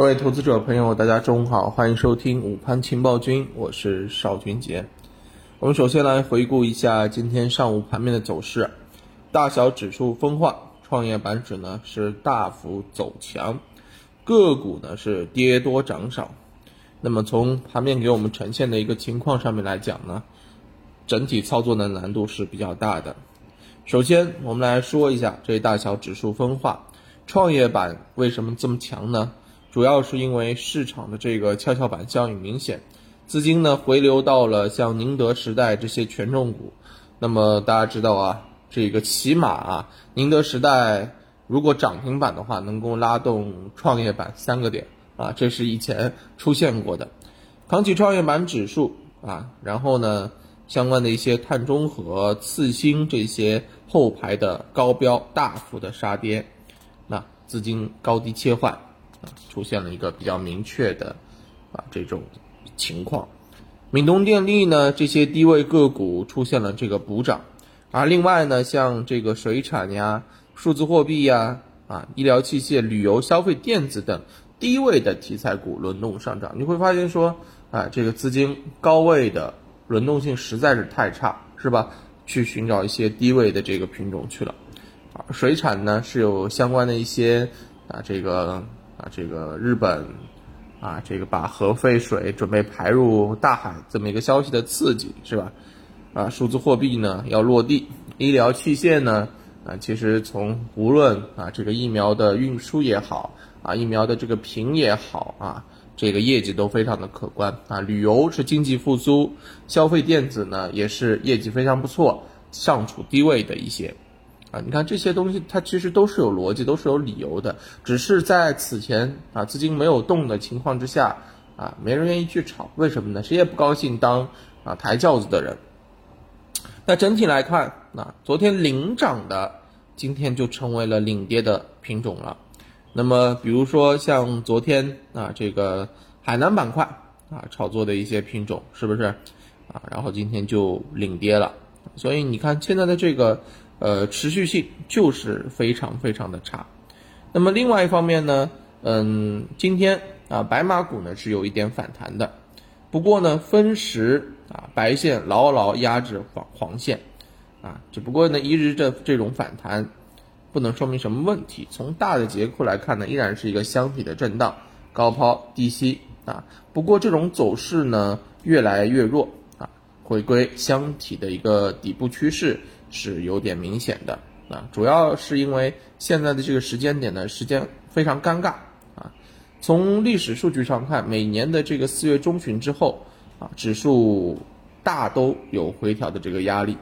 各位投资者朋友，大家中午好，欢迎收听午盘情报君，我是邵军杰。我们首先来回顾一下今天上午盘面的走势，大小指数分化，创业板指呢是大幅走强，个股呢是跌多涨少。那么从盘面给我们呈现的一个情况上面来讲呢，整体操作的难度是比较大的。首先，我们来说一下这大小指数分化，创业板为什么这么强呢？主要是因为市场的这个跷跷板效应明显，资金呢回流到了像宁德时代这些权重股。那么大家知道啊，这个起码啊，宁德时代如果涨停板的话，能够拉动创业板三个点啊，这是以前出现过的。扛起创业板指数啊，然后呢，相关的一些碳中和、次新这些后排的高标大幅的杀跌，那资金高低切换。出现了一个比较明确的啊这种情况，闽东电力呢这些低位个股出现了这个补涨，而另外呢像这个水产呀、数字货币呀、啊医疗器械、旅游消费电子等低位的题材股轮动上涨，你会发现说啊这个资金高位的轮动性实在是太差，是吧？去寻找一些低位的这个品种去了，啊水产呢是有相关的一些啊这个。啊，这个日本，啊，这个把核废水准备排入大海这么一个消息的刺激是吧？啊，数字货币呢要落地，医疗器械呢，啊，其实从无论啊这个疫苗的运输也好，啊疫苗的这个瓶也好啊，这个业绩都非常的可观啊。旅游是经济复苏，消费电子呢也是业绩非常不错，尚处低位的一些。啊，你看这些东西，它其实都是有逻辑，都是有理由的，只是在此前啊资金没有动的情况之下，啊没人愿意去炒，为什么呢？谁也不高兴当啊抬轿子的人。那整体来看，那昨天领涨的，今天就成为了领跌的品种了。那么比如说像昨天啊这个海南板块啊炒作的一些品种，是不是啊？然后今天就领跌了。所以你看现在的这个。呃，持续性就是非常非常的差。那么另外一方面呢，嗯，今天啊，白马股呢是有一点反弹的，不过呢，分时啊，白线牢牢压制黄黄线，啊，只不过呢，一日这这种反弹不能说明什么问题。从大的结构来看呢，依然是一个箱体的震荡，高抛低吸啊。不过这种走势呢，越来越弱啊，回归箱体的一个底部趋势。是有点明显的啊，主要是因为现在的这个时间点呢，时间非常尴尬啊。从历史数据上看，每年的这个四月中旬之后啊，指数大都有回调的这个压力。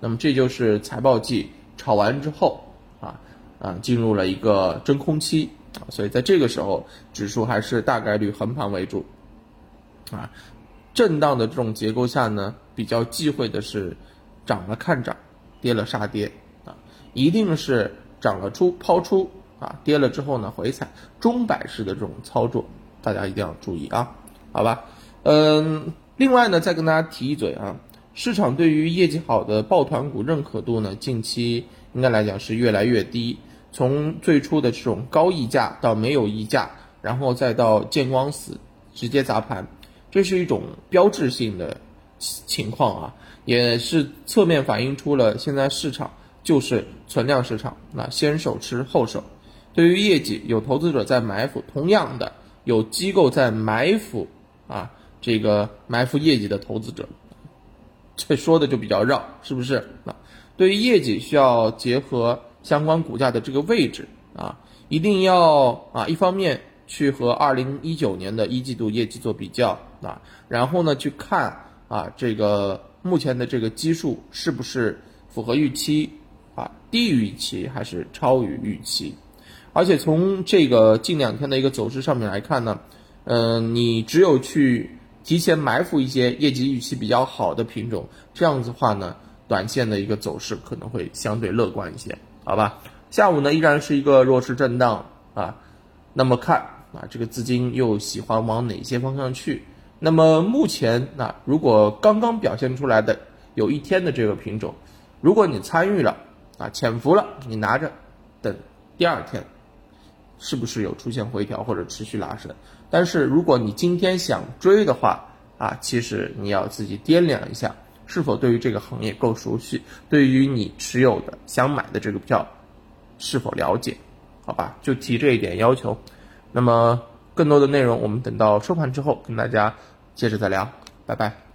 那么这就是财报季炒完之后啊啊，进入了一个真空期啊，所以在这个时候，指数还是大概率横盘为主啊。震荡的这种结构下呢，比较忌讳的是涨了看涨。跌了杀跌啊，一定是涨了出抛出啊，跌了之后呢回踩中摆式的这种操作，大家一定要注意啊，好吧？嗯，另外呢，再跟大家提一嘴啊，市场对于业绩好的抱团股认可度呢，近期应该来讲是越来越低。从最初的这种高溢价到没有溢价，然后再到见光死直接砸盘，这是一种标志性的情况啊。也是侧面反映出了现在市场就是存量市场，那先手吃后手。对于业绩，有投资者在埋伏，同样的有机构在埋伏啊，这个埋伏业绩的投资者，这说的就比较绕，是不是？啊，对于业绩需要结合相关股价的这个位置啊，一定要啊，一方面去和二零一九年的一季度业绩做比较啊，然后呢去看啊这个。目前的这个基数是不是符合预期啊？低于预期还是超于预期？而且从这个近两天的一个走势上面来看呢，嗯，你只有去提前埋伏一些业绩预期比较好的品种，这样子话呢，短线的一个走势可能会相对乐观一些，好吧？下午呢依然是一个弱势震荡啊，那么看啊，这个资金又喜欢往哪些方向去？那么目前啊，如果刚刚表现出来的有一天的这个品种，如果你参与了啊，潜伏了，你拿着等第二天是不是有出现回调或者持续拉升。但是如果你今天想追的话啊，其实你要自己掂量一下，是否对于这个行业够熟悉，对于你持有的想买的这个票是否了解，好吧？就提这一点要求。那么更多的内容，我们等到收盘之后跟大家接着再聊，拜拜。